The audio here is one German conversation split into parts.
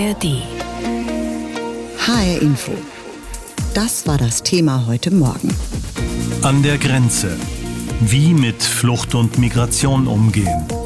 ARD. HR Info. Das war das Thema heute Morgen. An der Grenze. Wie mit Flucht und Migration umgehen.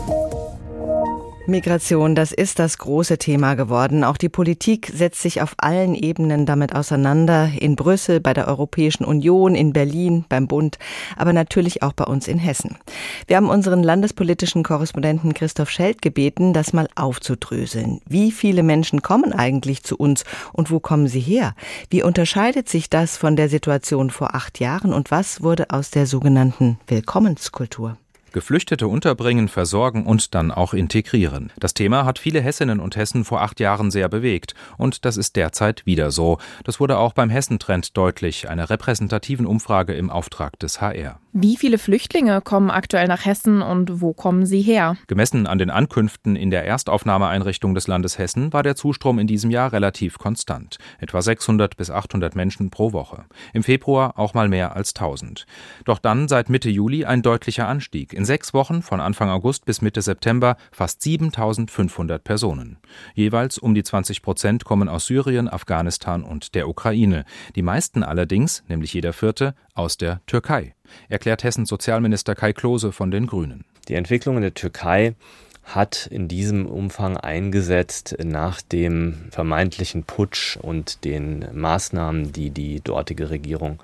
Migration, das ist das große Thema geworden. Auch die Politik setzt sich auf allen Ebenen damit auseinander. In Brüssel, bei der Europäischen Union, in Berlin, beim Bund, aber natürlich auch bei uns in Hessen. Wir haben unseren landespolitischen Korrespondenten Christoph Schelt gebeten, das mal aufzudröseln. Wie viele Menschen kommen eigentlich zu uns und wo kommen sie her? Wie unterscheidet sich das von der Situation vor acht Jahren und was wurde aus der sogenannten Willkommenskultur? Geflüchtete unterbringen, versorgen und dann auch integrieren. Das Thema hat viele Hessinnen und Hessen vor acht Jahren sehr bewegt. Und das ist derzeit wieder so. Das wurde auch beim Hessentrend deutlich, einer repräsentativen Umfrage im Auftrag des HR. Wie viele Flüchtlinge kommen aktuell nach Hessen und wo kommen sie her? Gemessen an den Ankünften in der Erstaufnahmeeinrichtung des Landes Hessen war der Zustrom in diesem Jahr relativ konstant. Etwa 600 bis 800 Menschen pro Woche. Im Februar auch mal mehr als 1000. Doch dann seit Mitte Juli ein deutlicher Anstieg. In sechs Wochen, von Anfang August bis Mitte September, fast 7500 Personen. Jeweils um die 20 Prozent kommen aus Syrien, Afghanistan und der Ukraine. Die meisten allerdings, nämlich jeder vierte, aus der Türkei, erklärt Hessens Sozialminister Kai Klose von den Grünen. Die Entwicklung in der Türkei hat in diesem Umfang eingesetzt nach dem vermeintlichen Putsch und den Maßnahmen, die die dortige Regierung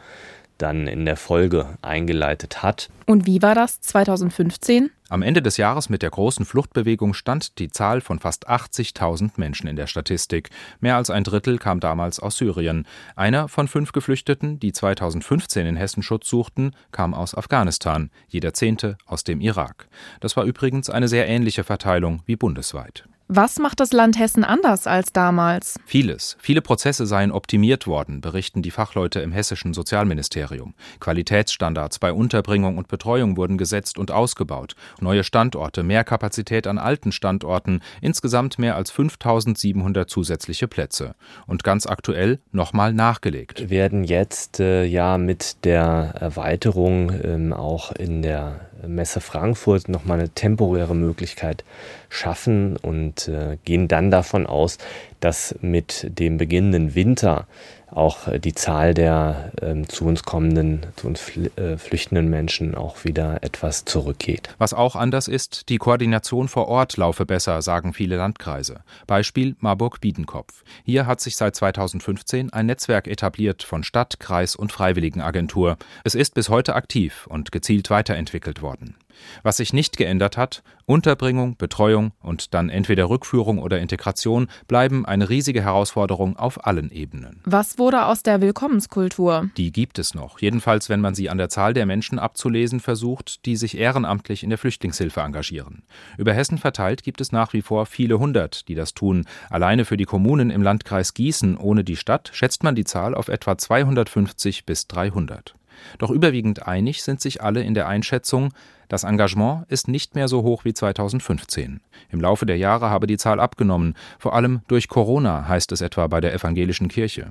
dann in der Folge eingeleitet hat. Und wie war das 2015? Am Ende des Jahres mit der großen Fluchtbewegung stand die Zahl von fast 80.000 Menschen in der Statistik. Mehr als ein Drittel kam damals aus Syrien. Einer von fünf Geflüchteten, die 2015 in Hessen Schutz suchten, kam aus Afghanistan, jeder zehnte aus dem Irak. Das war übrigens eine sehr ähnliche Verteilung wie bundesweit. Was macht das Land Hessen anders als damals? Vieles. Viele Prozesse seien optimiert worden, berichten die Fachleute im hessischen Sozialministerium. Qualitätsstandards bei Unterbringung und Betreuung wurden gesetzt und ausgebaut. Neue Standorte, mehr Kapazität an alten Standorten, insgesamt mehr als 5700 zusätzliche Plätze. Und ganz aktuell nochmal nachgelegt. Wir werden jetzt äh, ja mit der Erweiterung ähm, auch in der Messe Frankfurt nochmal eine temporäre Möglichkeit schaffen und äh, gehen dann davon aus, dass mit dem beginnenden Winter auch äh, die Zahl der ähm, zu uns kommenden, zu uns fl äh, flüchtenden Menschen auch wieder etwas zurückgeht. Was auch anders ist, die Koordination vor Ort laufe besser, sagen viele Landkreise. Beispiel Marburg-Biedenkopf. Hier hat sich seit 2015 ein Netzwerk etabliert von Stadt, Kreis und Freiwilligenagentur. Es ist bis heute aktiv und gezielt weiterentwickelt worden. Was sich nicht geändert hat, Unterbringung, Betreuung und dann entweder Rückführung oder Integration bleiben eine riesige Herausforderung auf allen Ebenen. Was wurde aus der Willkommenskultur? Die gibt es noch, jedenfalls wenn man sie an der Zahl der Menschen abzulesen versucht, die sich ehrenamtlich in der Flüchtlingshilfe engagieren. Über Hessen verteilt gibt es nach wie vor viele hundert, die das tun. Alleine für die Kommunen im Landkreis Gießen ohne die Stadt schätzt man die Zahl auf etwa 250 bis 300. Doch überwiegend einig sind sich alle in der Einschätzung, das Engagement ist nicht mehr so hoch wie 2015. Im Laufe der Jahre habe die Zahl abgenommen, vor allem durch Corona, heißt es etwa bei der evangelischen Kirche.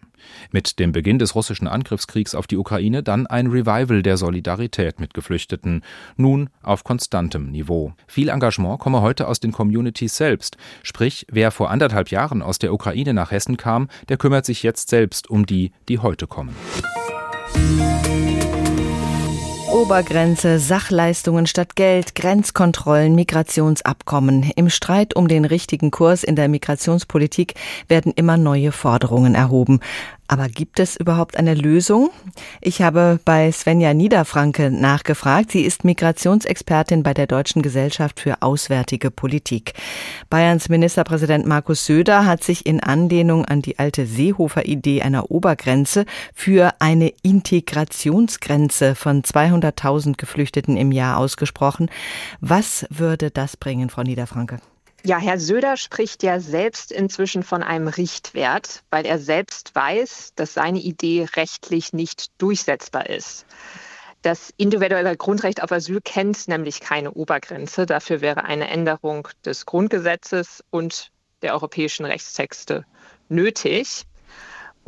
Mit dem Beginn des russischen Angriffskriegs auf die Ukraine dann ein Revival der Solidarität mit Geflüchteten, nun auf konstantem Niveau. Viel Engagement komme heute aus den Communities selbst, sprich, wer vor anderthalb Jahren aus der Ukraine nach Hessen kam, der kümmert sich jetzt selbst um die, die heute kommen. Obergrenze, Sachleistungen statt Geld, Grenzkontrollen, Migrationsabkommen. Im Streit um den richtigen Kurs in der Migrationspolitik werden immer neue Forderungen erhoben. Aber gibt es überhaupt eine Lösung? Ich habe bei Svenja Niederfranke nachgefragt. Sie ist Migrationsexpertin bei der Deutschen Gesellschaft für Auswärtige Politik. Bayerns Ministerpräsident Markus Söder hat sich in Anlehnung an die alte Seehofer-Idee einer Obergrenze für eine Integrationsgrenze von 200.000 Geflüchteten im Jahr ausgesprochen. Was würde das bringen, Frau Niederfranke? Ja, Herr Söder spricht ja selbst inzwischen von einem Richtwert, weil er selbst weiß, dass seine Idee rechtlich nicht durchsetzbar ist. Das individuelle Grundrecht auf Asyl kennt nämlich keine Obergrenze. Dafür wäre eine Änderung des Grundgesetzes und der europäischen Rechtstexte nötig.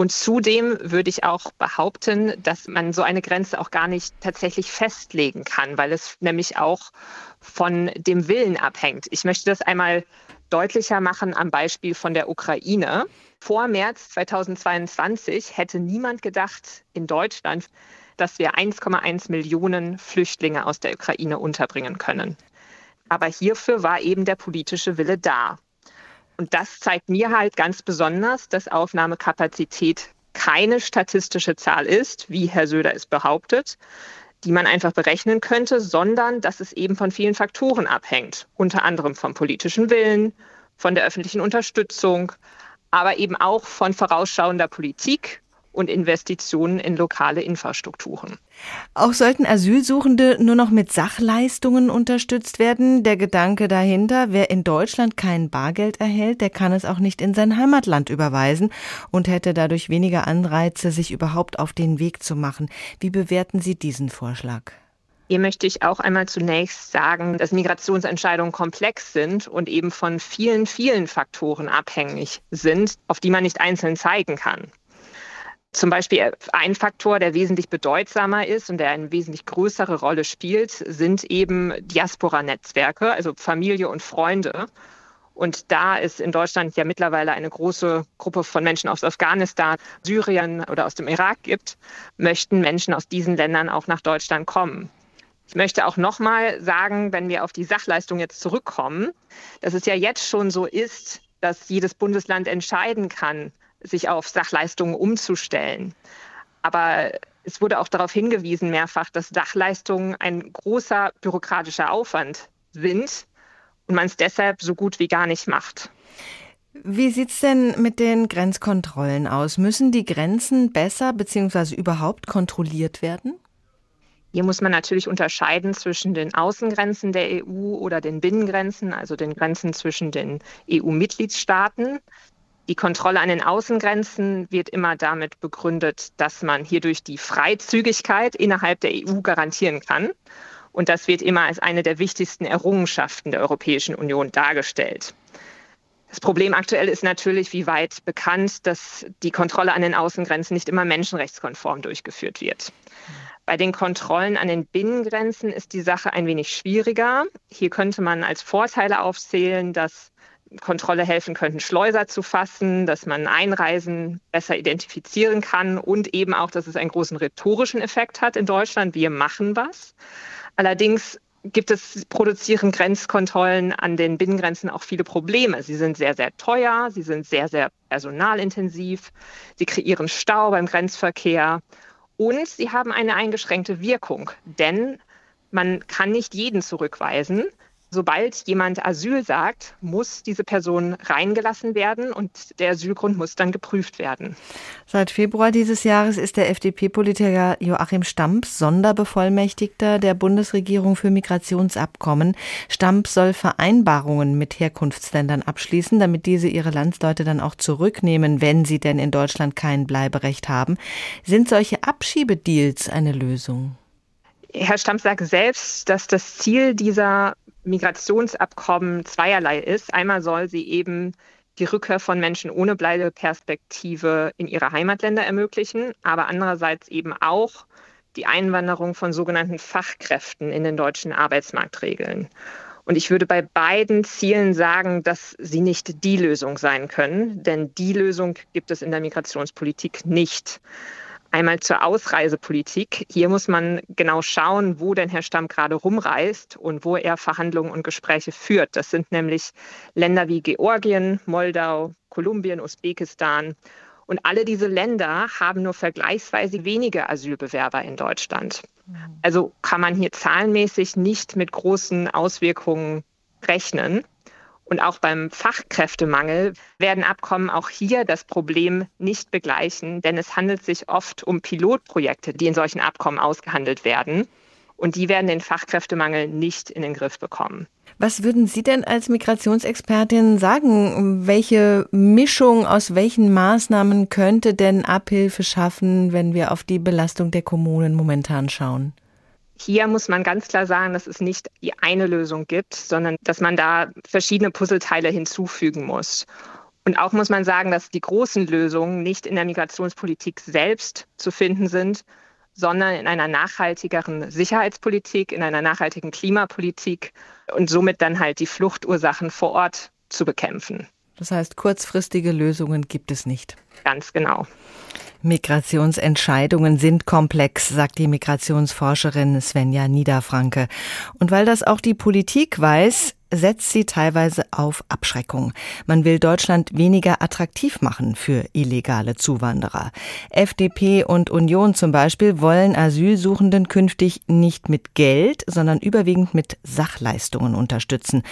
Und zudem würde ich auch behaupten, dass man so eine Grenze auch gar nicht tatsächlich festlegen kann, weil es nämlich auch von dem Willen abhängt. Ich möchte das einmal deutlicher machen am Beispiel von der Ukraine. Vor März 2022 hätte niemand gedacht in Deutschland, dass wir 1,1 Millionen Flüchtlinge aus der Ukraine unterbringen können. Aber hierfür war eben der politische Wille da. Und das zeigt mir halt ganz besonders, dass Aufnahmekapazität keine statistische Zahl ist, wie Herr Söder es behauptet, die man einfach berechnen könnte, sondern dass es eben von vielen Faktoren abhängt, unter anderem vom politischen Willen, von der öffentlichen Unterstützung, aber eben auch von vorausschauender Politik und Investitionen in lokale Infrastrukturen. Auch sollten Asylsuchende nur noch mit Sachleistungen unterstützt werden. Der Gedanke dahinter, wer in Deutschland kein Bargeld erhält, der kann es auch nicht in sein Heimatland überweisen und hätte dadurch weniger Anreize, sich überhaupt auf den Weg zu machen. Wie bewerten Sie diesen Vorschlag? Hier möchte ich auch einmal zunächst sagen, dass Migrationsentscheidungen komplex sind und eben von vielen, vielen Faktoren abhängig sind, auf die man nicht einzeln zeigen kann. Zum Beispiel ein Faktor, der wesentlich bedeutsamer ist und der eine wesentlich größere Rolle spielt, sind eben Diaspora-Netzwerke, also Familie und Freunde. Und da es in Deutschland ja mittlerweile eine große Gruppe von Menschen aus Afghanistan, Syrien oder aus dem Irak gibt, möchten Menschen aus diesen Ländern auch nach Deutschland kommen. Ich möchte auch nochmal sagen, wenn wir auf die Sachleistung jetzt zurückkommen, dass es ja jetzt schon so ist, dass jedes Bundesland entscheiden kann, sich auf Sachleistungen umzustellen. Aber es wurde auch darauf hingewiesen mehrfach, dass Sachleistungen ein großer bürokratischer Aufwand sind und man es deshalb so gut wie gar nicht macht. Wie sieht es denn mit den Grenzkontrollen aus? Müssen die Grenzen besser bzw. überhaupt kontrolliert werden? Hier muss man natürlich unterscheiden zwischen den Außengrenzen der EU oder den Binnengrenzen, also den Grenzen zwischen den EU-Mitgliedstaaten. Die Kontrolle an den Außengrenzen wird immer damit begründet, dass man hierdurch die Freizügigkeit innerhalb der EU garantieren kann. Und das wird immer als eine der wichtigsten Errungenschaften der Europäischen Union dargestellt. Das Problem aktuell ist natürlich, wie weit bekannt, dass die Kontrolle an den Außengrenzen nicht immer menschenrechtskonform durchgeführt wird. Bei den Kontrollen an den Binnengrenzen ist die Sache ein wenig schwieriger. Hier könnte man als Vorteile aufzählen, dass Kontrolle helfen könnten, Schleuser zu fassen, dass man Einreisen besser identifizieren kann und eben auch, dass es einen großen rhetorischen Effekt hat in Deutschland. Wir machen was. Allerdings gibt es, produzieren Grenzkontrollen an den Binnengrenzen auch viele Probleme. Sie sind sehr, sehr teuer, sie sind sehr, sehr personalintensiv, sie kreieren Stau beim Grenzverkehr und sie haben eine eingeschränkte Wirkung, denn man kann nicht jeden zurückweisen sobald jemand Asyl sagt, muss diese Person reingelassen werden und der Asylgrund muss dann geprüft werden. Seit Februar dieses Jahres ist der FDP-Politiker Joachim Stamps Sonderbevollmächtigter der Bundesregierung für Migrationsabkommen. Stamps soll Vereinbarungen mit Herkunftsländern abschließen, damit diese ihre Landsleute dann auch zurücknehmen, wenn sie denn in Deutschland kein Bleiberecht haben. Sind solche Abschiebedeals eine Lösung? Herr Stamps sagt selbst, dass das Ziel dieser Migrationsabkommen zweierlei ist. Einmal soll sie eben die Rückkehr von Menschen ohne Bleibeperspektive in ihre Heimatländer ermöglichen, aber andererseits eben auch die Einwanderung von sogenannten Fachkräften in den deutschen Arbeitsmarkt regeln. Und ich würde bei beiden Zielen sagen, dass sie nicht die Lösung sein können, denn die Lösung gibt es in der Migrationspolitik nicht. Einmal zur Ausreisepolitik. Hier muss man genau schauen, wo denn Herr Stamm gerade rumreist und wo er Verhandlungen und Gespräche führt. Das sind nämlich Länder wie Georgien, Moldau, Kolumbien, Usbekistan. Und alle diese Länder haben nur vergleichsweise wenige Asylbewerber in Deutschland. Mhm. Also kann man hier zahlenmäßig nicht mit großen Auswirkungen rechnen. Und auch beim Fachkräftemangel werden Abkommen auch hier das Problem nicht begleichen, denn es handelt sich oft um Pilotprojekte, die in solchen Abkommen ausgehandelt werden. Und die werden den Fachkräftemangel nicht in den Griff bekommen. Was würden Sie denn als Migrationsexpertin sagen? Welche Mischung aus welchen Maßnahmen könnte denn Abhilfe schaffen, wenn wir auf die Belastung der Kommunen momentan schauen? Hier muss man ganz klar sagen, dass es nicht die eine Lösung gibt, sondern dass man da verschiedene Puzzleteile hinzufügen muss. Und auch muss man sagen, dass die großen Lösungen nicht in der Migrationspolitik selbst zu finden sind, sondern in einer nachhaltigeren Sicherheitspolitik, in einer nachhaltigen Klimapolitik und somit dann halt die Fluchtursachen vor Ort zu bekämpfen. Das heißt, kurzfristige Lösungen gibt es nicht. Ganz genau. Migrationsentscheidungen sind komplex, sagt die Migrationsforscherin Svenja Niederfranke. Und weil das auch die Politik weiß, setzt sie teilweise auf Abschreckung. Man will Deutschland weniger attraktiv machen für illegale Zuwanderer. FDP und Union zum Beispiel wollen Asylsuchenden künftig nicht mit Geld, sondern überwiegend mit Sachleistungen unterstützen.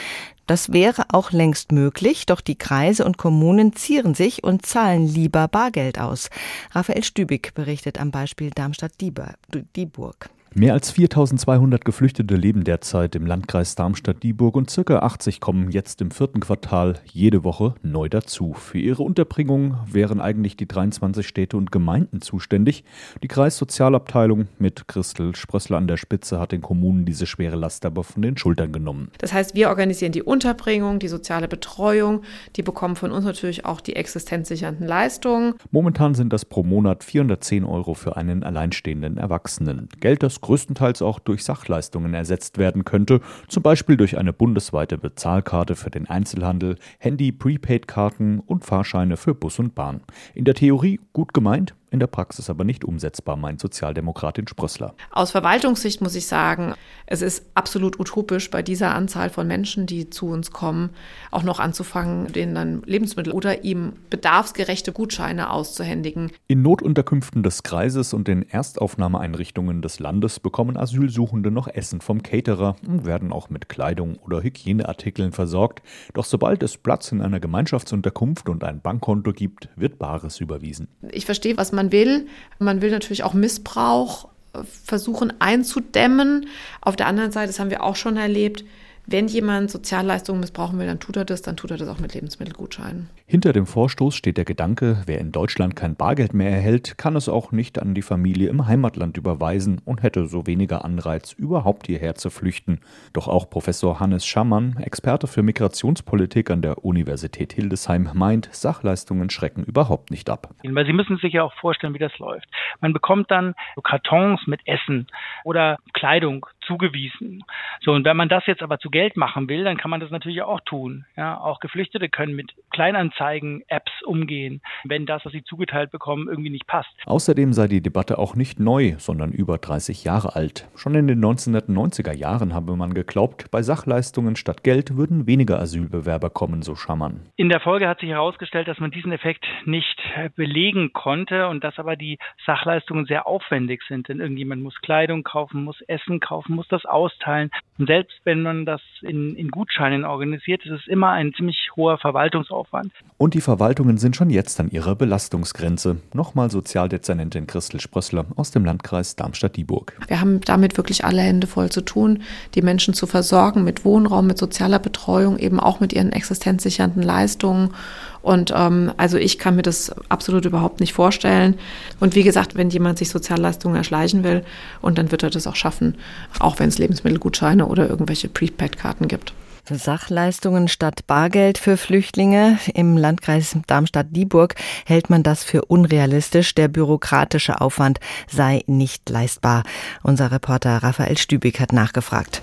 Das wäre auch längst möglich, doch die Kreise und Kommunen zieren sich und zahlen lieber Bargeld aus. Raphael Stübig berichtet am Beispiel Darmstadt-Dieburg. Mehr als 4200 Geflüchtete leben derzeit im Landkreis Darmstadt-Dieburg und circa 80 kommen jetzt im vierten Quartal jede Woche neu dazu. Für ihre Unterbringung wären eigentlich die 23 Städte und Gemeinden zuständig. Die Kreissozialabteilung mit Christel Sprössler an der Spitze hat den Kommunen diese schwere Last aber von den Schultern genommen. Das heißt, wir organisieren die Unterbringung, die soziale Betreuung. Die bekommen von uns natürlich auch die existenzsichernden Leistungen. Momentan sind das pro Monat 410 Euro für einen alleinstehenden Erwachsenen. Geld, das größtenteils auch durch Sachleistungen ersetzt werden könnte, zum Beispiel durch eine bundesweite Bezahlkarte für den Einzelhandel, Handy, Prepaid-Karten und Fahrscheine für Bus und Bahn. In der Theorie gut gemeint, in der Praxis aber nicht umsetzbar, meint Sozialdemokratin Sprössler. Aus Verwaltungssicht muss ich sagen, es ist absolut utopisch, bei dieser Anzahl von Menschen, die zu uns kommen, auch noch anzufangen, denen dann Lebensmittel oder ihm bedarfsgerechte Gutscheine auszuhändigen. In Notunterkünften des Kreises und den Erstaufnahmeeinrichtungen des Landes bekommen Asylsuchende noch Essen vom Caterer und werden auch mit Kleidung oder Hygieneartikeln versorgt. Doch sobald es Platz in einer Gemeinschaftsunterkunft und ein Bankkonto gibt, wird Bares überwiesen. Ich verstehe, was man man will. Man will natürlich auch Missbrauch äh, versuchen einzudämmen. Auf der anderen Seite, das haben wir auch schon erlebt, wenn jemand Sozialleistungen missbrauchen will, dann tut er das, dann tut er das auch mit Lebensmittelgutscheinen. Hinter dem Vorstoß steht der Gedanke, wer in Deutschland kein Bargeld mehr erhält, kann es auch nicht an die Familie im Heimatland überweisen und hätte so weniger Anreiz, überhaupt hierher zu flüchten. Doch auch Professor Hannes Schammann, Experte für Migrationspolitik an der Universität Hildesheim, meint, Sachleistungen schrecken überhaupt nicht ab. Weil Sie müssen sich ja auch vorstellen, wie das läuft. Man bekommt dann Kartons mit Essen oder Kleidung zugewiesen. So, und wenn man das jetzt aber zu Geld machen will, dann kann man das natürlich auch tun. Ja, auch Geflüchtete können mit Kleinanzeigen-Apps umgehen, wenn das, was sie zugeteilt bekommen, irgendwie nicht passt. Außerdem sei die Debatte auch nicht neu, sondern über 30 Jahre alt. Schon in den 1990er Jahren habe man geglaubt, bei Sachleistungen statt Geld würden weniger Asylbewerber kommen, so Schamann. In der Folge hat sich herausgestellt, dass man diesen Effekt nicht belegen konnte und dass aber die Sachleistungen sehr aufwendig sind, denn irgendjemand muss Kleidung kaufen, muss Essen kaufen, muss das austeilen. Und selbst wenn man das in, in Gutscheinen organisiert, ist es immer ein ziemlich hoher Verwaltungsaufwand. Und die Verwaltungen sind schon jetzt an ihrer Belastungsgrenze. Nochmal Sozialdezernentin Christel Sprössler aus dem Landkreis Darmstadt-Dieburg. Wir haben damit wirklich alle Hände voll zu tun, die Menschen zu versorgen mit Wohnraum, mit sozialer Betreuung, eben auch mit ihren existenzsichernden Leistungen. Und ähm, also ich kann mir das absolut überhaupt nicht vorstellen. Und wie gesagt, wenn jemand sich Sozialleistungen erschleichen will, und dann wird er das auch schaffen, auch wenn es Lebensmittelgutscheine oder irgendwelche Prepaid-Karten gibt. Sachleistungen statt Bargeld für Flüchtlinge. Im Landkreis Darmstadt-Dieburg hält man das für unrealistisch. Der bürokratische Aufwand sei nicht leistbar. Unser Reporter Raphael Stübig hat nachgefragt.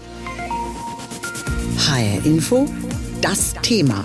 HR Info, das Thema.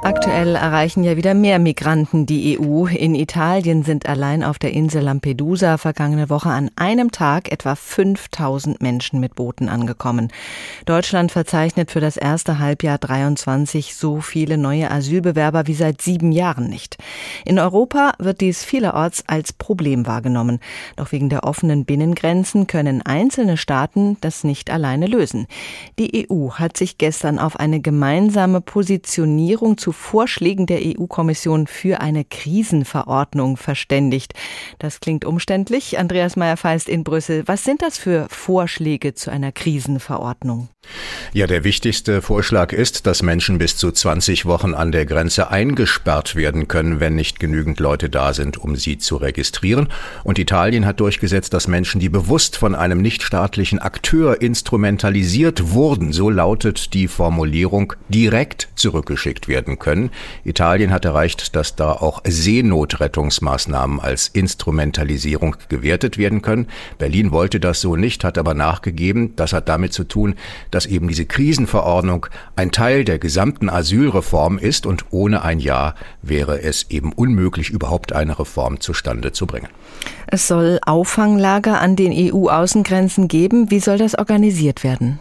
Aktuell erreichen ja wieder mehr Migranten die EU. In Italien sind allein auf der Insel Lampedusa vergangene Woche an einem Tag etwa 5000 Menschen mit Booten angekommen. Deutschland verzeichnet für das erste Halbjahr 23 so viele neue Asylbewerber wie seit sieben Jahren nicht. In Europa wird dies vielerorts als Problem wahrgenommen. Doch wegen der offenen Binnengrenzen können einzelne Staaten das nicht alleine lösen. Die EU hat sich gestern auf eine gemeinsame Positionierung zu Vorschlägen der EU-Kommission für eine Krisenverordnung verständigt. Das klingt umständlich. Andreas Meyer-Feist in Brüssel. Was sind das für Vorschläge zu einer Krisenverordnung? Ja, der wichtigste Vorschlag ist, dass Menschen bis zu 20 Wochen an der Grenze eingesperrt werden können, wenn nicht genügend Leute da sind, um sie zu registrieren. Und Italien hat durchgesetzt, dass Menschen, die bewusst von einem nichtstaatlichen Akteur instrumentalisiert wurden, so lautet die Formulierung, direkt zurückgeschickt werden können. Italien hat erreicht, dass da auch Seenotrettungsmaßnahmen als Instrumentalisierung gewertet werden können. Berlin wollte das so nicht, hat aber nachgegeben. Das hat damit zu tun, dass eben diese Krisenverordnung ein Teil der gesamten Asylreform ist und ohne ein Ja wäre es eben unmöglich, überhaupt eine Reform zustande zu bringen. Es soll Auffanglager an den EU-Außengrenzen geben. Wie soll das organisiert werden?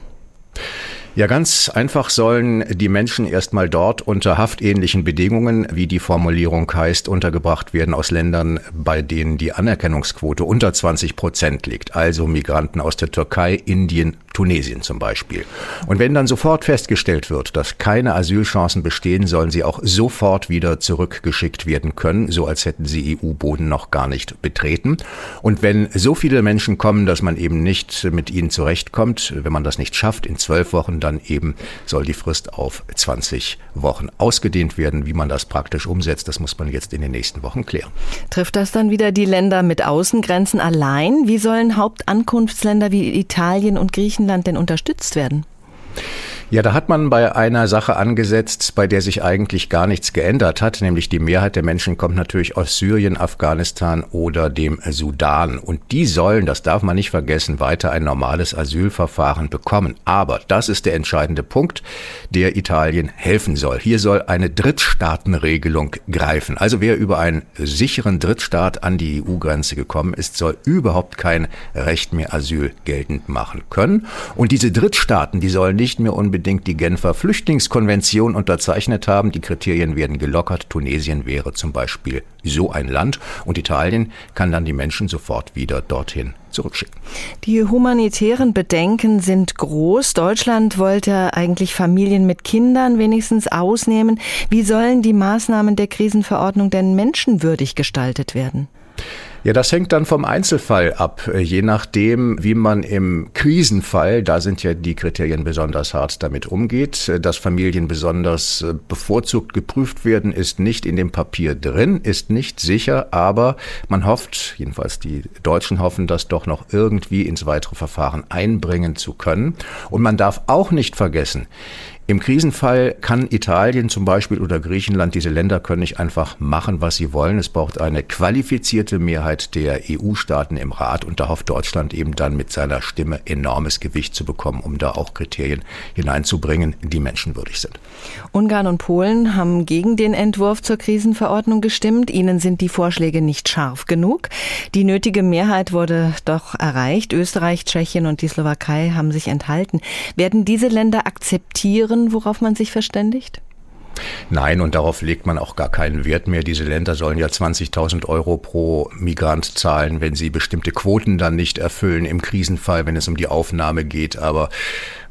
Ja, ganz einfach sollen die Menschen erstmal dort unter haftähnlichen Bedingungen, wie die Formulierung heißt, untergebracht werden aus Ländern, bei denen die Anerkennungsquote unter 20 Prozent liegt. Also Migranten aus der Türkei, Indien, Tunesien zum Beispiel. Und wenn dann sofort festgestellt wird, dass keine Asylchancen bestehen, sollen sie auch sofort wieder zurückgeschickt werden können, so als hätten sie EU-Boden noch gar nicht betreten. Und wenn so viele Menschen kommen, dass man eben nicht mit ihnen zurechtkommt, wenn man das nicht schafft, in zwölf Wochen, dann eben soll die Frist auf 20 Wochen ausgedehnt werden. Wie man das praktisch umsetzt, das muss man jetzt in den nächsten Wochen klären. Trifft das dann wieder die Länder mit Außengrenzen allein? Wie sollen Hauptankunftsländer wie Italien und Griechenland denn unterstützt werden? Ja, da hat man bei einer Sache angesetzt, bei der sich eigentlich gar nichts geändert hat, nämlich die Mehrheit der Menschen kommt natürlich aus Syrien, Afghanistan oder dem Sudan. Und die sollen, das darf man nicht vergessen, weiter ein normales Asylverfahren bekommen. Aber das ist der entscheidende Punkt, der Italien helfen soll. Hier soll eine Drittstaatenregelung greifen. Also wer über einen sicheren Drittstaat an die EU-Grenze gekommen ist, soll überhaupt kein Recht mehr Asyl geltend machen können. Und diese Drittstaaten, die sollen nicht mehr unbedingt unbedingt die Genfer Flüchtlingskonvention unterzeichnet haben. Die Kriterien werden gelockert. Tunesien wäre zum Beispiel so ein Land und Italien kann dann die Menschen sofort wieder dorthin zurückschicken. Die humanitären Bedenken sind groß. Deutschland wollte eigentlich Familien mit Kindern wenigstens ausnehmen. Wie sollen die Maßnahmen der Krisenverordnung denn menschenwürdig gestaltet werden? Ja, das hängt dann vom Einzelfall ab. Äh, je nachdem, wie man im Krisenfall, da sind ja die Kriterien besonders hart, damit umgeht, äh, dass Familien besonders äh, bevorzugt geprüft werden, ist nicht in dem Papier drin, ist nicht sicher, aber man hofft, jedenfalls die Deutschen hoffen, das doch noch irgendwie ins weitere Verfahren einbringen zu können. Und man darf auch nicht vergessen, im Krisenfall kann Italien zum Beispiel oder Griechenland, diese Länder können nicht einfach machen, was sie wollen. Es braucht eine qualifizierte Mehrheit der EU-Staaten im Rat und da hofft Deutschland eben dann mit seiner Stimme enormes Gewicht zu bekommen, um da auch Kriterien hineinzubringen, die menschenwürdig sind. Ungarn und Polen haben gegen den Entwurf zur Krisenverordnung gestimmt. Ihnen sind die Vorschläge nicht scharf genug. Die nötige Mehrheit wurde doch erreicht. Österreich, Tschechien und die Slowakei haben sich enthalten. Werden diese Länder akzeptieren, anderen, worauf man sich verständigt? Nein, und darauf legt man auch gar keinen Wert mehr. Diese Länder sollen ja 20.000 Euro pro Migrant zahlen, wenn sie bestimmte Quoten dann nicht erfüllen im Krisenfall, wenn es um die Aufnahme geht. Aber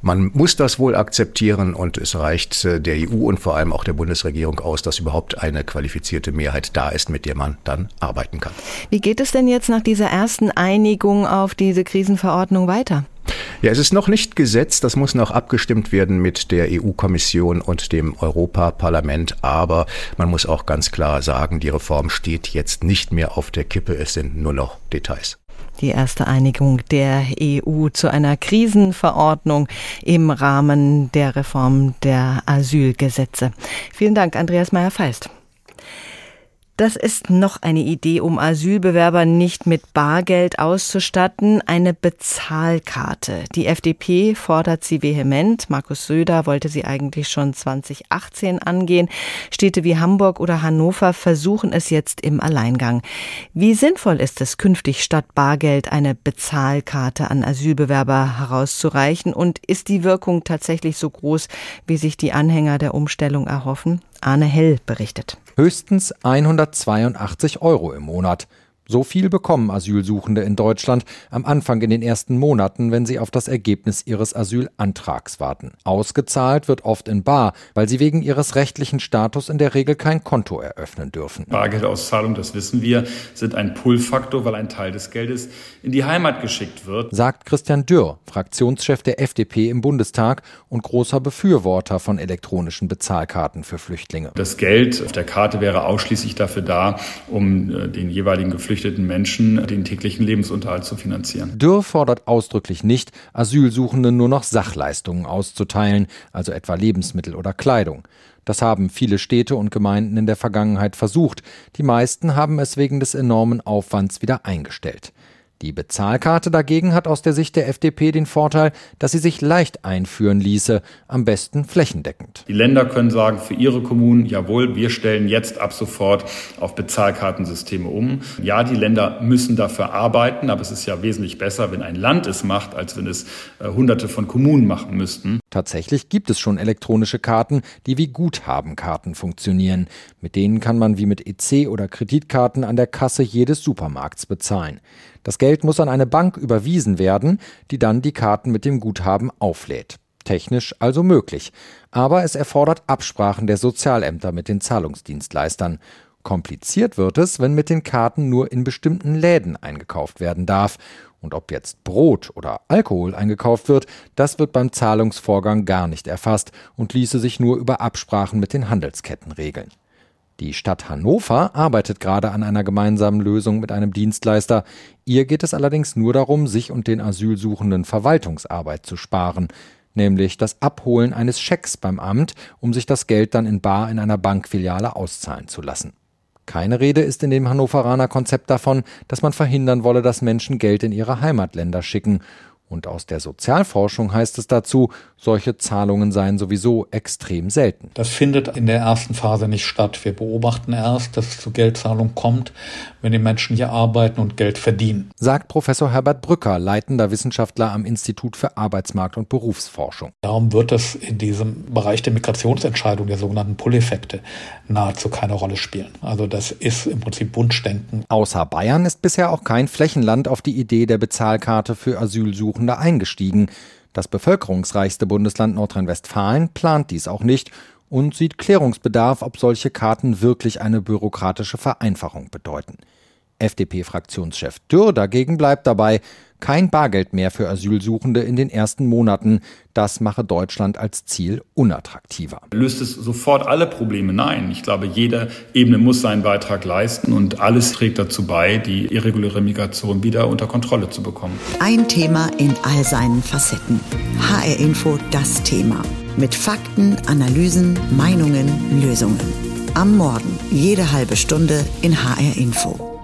man muss das wohl akzeptieren und es reicht äh, der EU und vor allem auch der Bundesregierung aus, dass überhaupt eine qualifizierte Mehrheit da ist, mit der man dann arbeiten kann. Wie geht es denn jetzt nach dieser ersten Einigung auf diese Krisenverordnung weiter? Ja, es ist noch nicht gesetzt. Das muss noch abgestimmt werden mit der EU-Kommission und dem Europaparlament. Aber man muss auch ganz klar sagen, die Reform steht jetzt nicht mehr auf der Kippe. Es sind nur noch Details. Die erste Einigung der EU zu einer Krisenverordnung im Rahmen der Reform der Asylgesetze. Vielen Dank, Andreas Meyer-Feist. Das ist noch eine Idee, um Asylbewerber nicht mit Bargeld auszustatten, eine Bezahlkarte. Die FDP fordert sie vehement. Markus Söder wollte sie eigentlich schon 2018 angehen. Städte wie Hamburg oder Hannover versuchen es jetzt im Alleingang. Wie sinnvoll ist es, künftig statt Bargeld eine Bezahlkarte an Asylbewerber herauszureichen? Und ist die Wirkung tatsächlich so groß, wie sich die Anhänger der Umstellung erhoffen? Arne Hell berichtet höchstens 182 Euro im Monat. So viel bekommen Asylsuchende in Deutschland am Anfang in den ersten Monaten, wenn sie auf das Ergebnis ihres Asylantrags warten. Ausgezahlt wird oft in Bar, weil sie wegen ihres rechtlichen Status in der Regel kein Konto eröffnen dürfen. Bargeldauszahlungen, das wissen wir, sind ein Pull-Faktor, weil ein Teil des Geldes in die Heimat geschickt wird. Sagt Christian Dürr, Fraktionschef der FDP im Bundestag und großer Befürworter von elektronischen Bezahlkarten für Flüchtlinge. Das Geld auf der Karte wäre ausschließlich dafür da, um äh, den jeweiligen Geflüchteten geflüchteten Menschen den täglichen Lebensunterhalt zu finanzieren. Dürr fordert ausdrücklich nicht, Asylsuchenden nur noch Sachleistungen auszuteilen, also etwa Lebensmittel oder Kleidung. Das haben viele Städte und Gemeinden in der Vergangenheit versucht. Die meisten haben es wegen des enormen Aufwands wieder eingestellt. Die Bezahlkarte dagegen hat aus der Sicht der FDP den Vorteil, dass sie sich leicht einführen ließe, am besten flächendeckend. Die Länder können sagen für ihre Kommunen, jawohl, wir stellen jetzt ab sofort auf Bezahlkartensysteme um. Ja, die Länder müssen dafür arbeiten, aber es ist ja wesentlich besser, wenn ein Land es macht, als wenn es äh, hunderte von Kommunen machen müssten. Tatsächlich gibt es schon elektronische Karten, die wie Guthabenkarten funktionieren. Mit denen kann man wie mit EC oder Kreditkarten an der Kasse jedes Supermarkts bezahlen. Das Geld muss an eine Bank überwiesen werden, die dann die Karten mit dem Guthaben auflädt. Technisch also möglich. Aber es erfordert Absprachen der Sozialämter mit den Zahlungsdienstleistern. Kompliziert wird es, wenn mit den Karten nur in bestimmten Läden eingekauft werden darf. Und ob jetzt Brot oder Alkohol eingekauft wird, das wird beim Zahlungsvorgang gar nicht erfasst und ließe sich nur über Absprachen mit den Handelsketten regeln. Die Stadt Hannover arbeitet gerade an einer gemeinsamen Lösung mit einem Dienstleister. Ihr geht es allerdings nur darum, sich und den Asylsuchenden Verwaltungsarbeit zu sparen, nämlich das Abholen eines Schecks beim Amt, um sich das Geld dann in bar in einer Bankfiliale auszahlen zu lassen. Keine Rede ist in dem Hannoveraner Konzept davon, dass man verhindern wolle, dass Menschen Geld in ihre Heimatländer schicken und aus der Sozialforschung heißt es dazu, solche Zahlungen seien sowieso extrem selten. Das findet in der ersten Phase nicht statt. Wir beobachten erst, dass es zu Geldzahlungen kommt, wenn die Menschen hier arbeiten und Geld verdienen. Sagt Professor Herbert Brücker, leitender Wissenschaftler am Institut für Arbeitsmarkt und Berufsforschung. Darum wird es in diesem Bereich der Migrationsentscheidung, der sogenannten Pull-Effekte, nahezu keine Rolle spielen. Also das ist im Prinzip Wunschdenken. Außer Bayern ist bisher auch kein Flächenland auf die Idee der Bezahlkarte für Asylsuchende eingestiegen. Das bevölkerungsreichste Bundesland Nordrhein-Westfalen plant dies auch nicht und sieht Klärungsbedarf, ob solche Karten wirklich eine bürokratische Vereinfachung bedeuten. FDP-Fraktionschef Dürr dagegen bleibt dabei, kein Bargeld mehr für Asylsuchende in den ersten Monaten. Das mache Deutschland als Ziel unattraktiver. Löst es sofort alle Probleme? Nein. Ich glaube, jede Ebene muss seinen Beitrag leisten und alles trägt dazu bei, die irreguläre Migration wieder unter Kontrolle zu bekommen. Ein Thema in all seinen Facetten. HR Info, das Thema. Mit Fakten, Analysen, Meinungen, Lösungen. Am Morgen, jede halbe Stunde in HR Info.